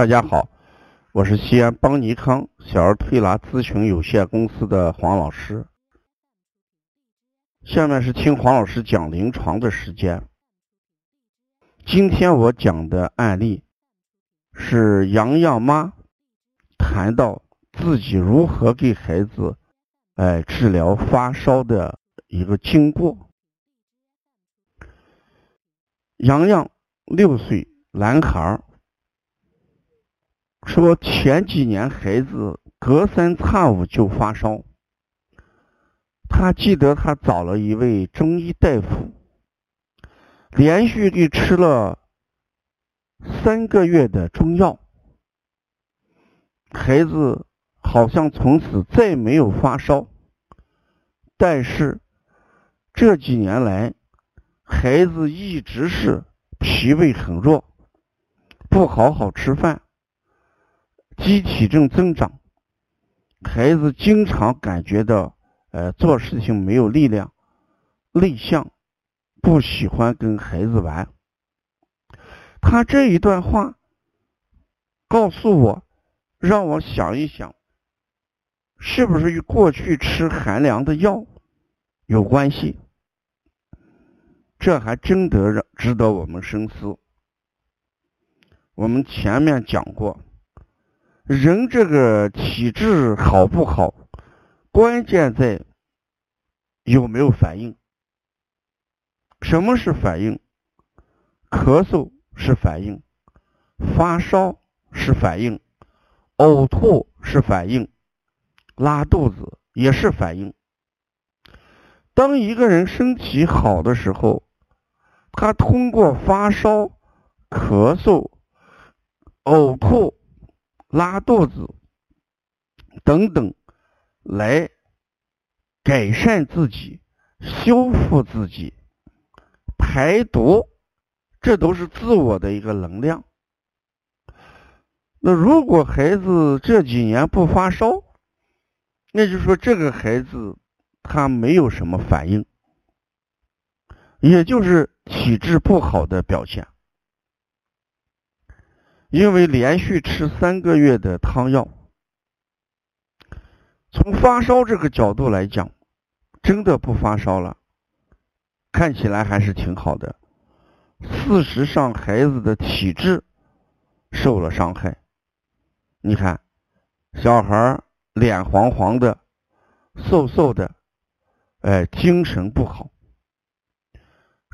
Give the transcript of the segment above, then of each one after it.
大家好，我是西安邦尼康小儿推拿咨询有限公司的黄老师。下面是听黄老师讲临床的时间。今天我讲的案例是洋洋妈谈到自己如何给孩子哎治疗发烧的一个经过。洋洋六岁男孩儿。说前几年孩子隔三差五就发烧，他记得他找了一位中医大夫，连续给吃了三个月的中药，孩子好像从此再没有发烧，但是这几年来，孩子一直是脾胃很弱，不好好吃饭。机体正增长，孩子经常感觉到，呃，做事情没有力量，内向，不喜欢跟孩子玩。他这一段话告诉我，让我想一想，是不是与过去吃寒凉的药有关系？这还真得让值得我们深思。我们前面讲过。人这个体质好不好，关键在有没有反应。什么是反应？咳嗽是反应，发烧是反应，呕吐是反应，拉肚子也是反应。当一个人身体好的时候，他通过发烧、咳嗽、呕吐。拉肚子等等，来改善自己、修复自己、排毒，这都是自我的一个能量。那如果孩子这几年不发烧，那就说这个孩子他没有什么反应，也就是体质不好的表现。因为连续吃三个月的汤药，从发烧这个角度来讲，真的不发烧了，看起来还是挺好的。事实上，孩子的体质受了伤害。你看，小孩脸黄黄的、瘦瘦的，哎，精神不好，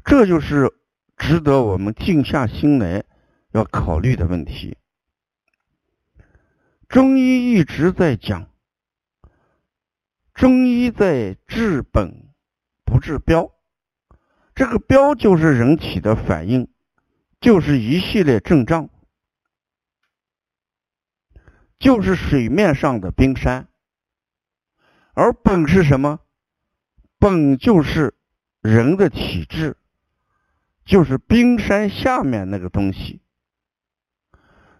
这就是值得我们静下心来。要考虑的问题，中医一直在讲，中医在治本不治标，这个标就是人体的反应，就是一系列症状，就是水面上的冰山，而本是什么？本就是人的体质，就是冰山下面那个东西。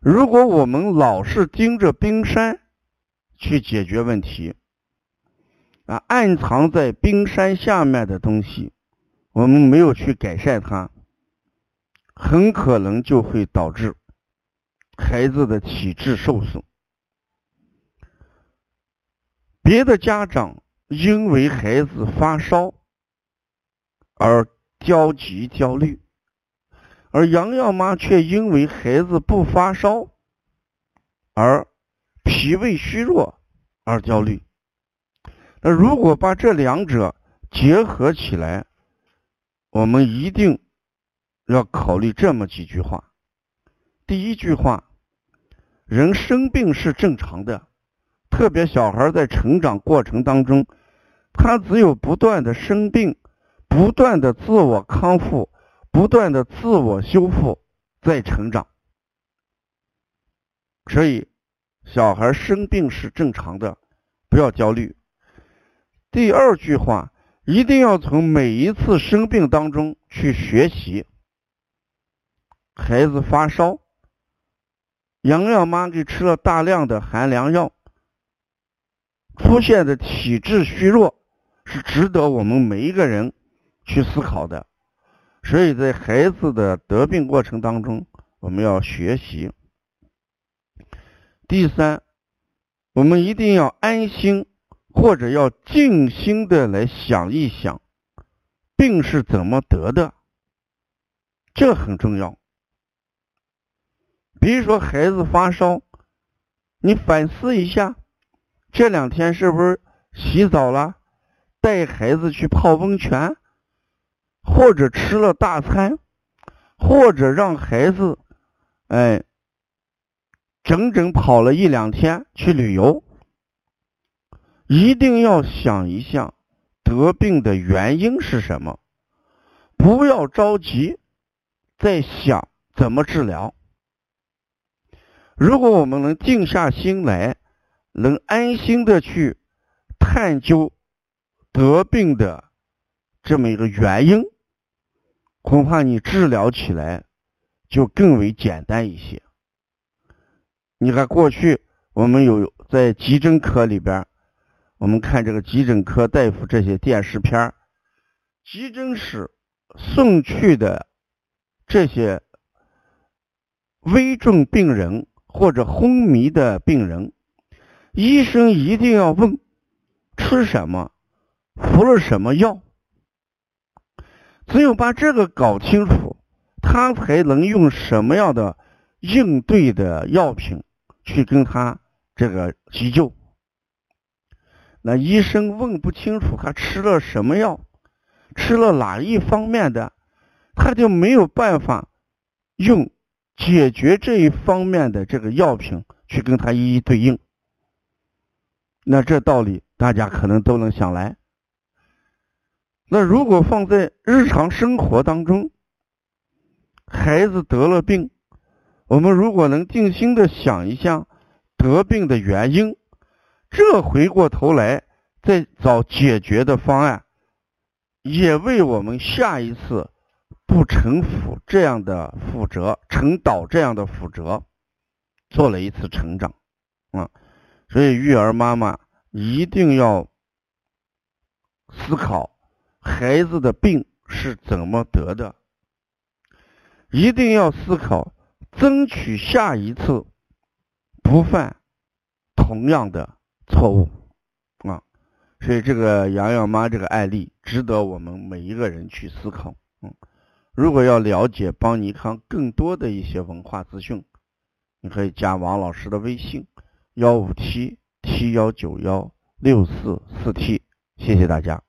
如果我们老是盯着冰山去解决问题，啊，暗藏在冰山下面的东西，我们没有去改善它，很可能就会导致孩子的体质受损。别的家长因为孩子发烧而焦急焦虑。而洋洋妈却因为孩子不发烧而脾胃虚弱而焦虑。那如果把这两者结合起来，我们一定要考虑这么几句话。第一句话，人生病是正常的，特别小孩在成长过程当中，他只有不断的生病，不断的自我康复。不断的自我修复，在成长，所以小孩生病是正常的，不要焦虑。第二句话，一定要从每一次生病当中去学习。孩子发烧，洋洋妈给吃了大量的寒凉药，出现的体质虚弱，是值得我们每一个人去思考的。所以在孩子的得病过程当中，我们要学习。第三，我们一定要安心或者要静心的来想一想，病是怎么得的，这很重要。比如说孩子发烧，你反思一下，这两天是不是洗澡了，带孩子去泡温泉，或者吃了大餐，或者让孩子，哎，整整跑了一两天去旅游，一定要想一想得病的原因是什么，不要着急，在想怎么治疗。如果我们能静下心来，能安心的去探究得病的这么一个原因，恐怕你治疗起来就更为简单一些。你看，过去我们有在急诊科里边，我们看这个急诊科大夫这些电视片急诊室送去的这些危重病人。或者昏迷的病人，医生一定要问吃什么，服了什么药。只有把这个搞清楚，他才能用什么样的应对的药品去跟他这个急救。那医生问不清楚他吃了什么药，吃了哪一方面的，他就没有办法用。解决这一方面的这个药品，去跟他一一对应。那这道理大家可能都能想来。那如果放在日常生活当中，孩子得了病，我们如果能静心的想一下得病的原因，这回过头来再找解决的方案，也为我们下一次。不承负这样的负责，承导这样的负责，做了一次成长啊！所以育儿妈妈一定要思考孩子的病是怎么得的，一定要思考争取下一次不犯同样的错误啊！所以这个洋洋妈这个案例值得我们每一个人去思考，嗯。如果要了解邦尼康更多的一些文化资讯，你可以加王老师的微信：幺五七七幺九幺六四四七。谢谢大家。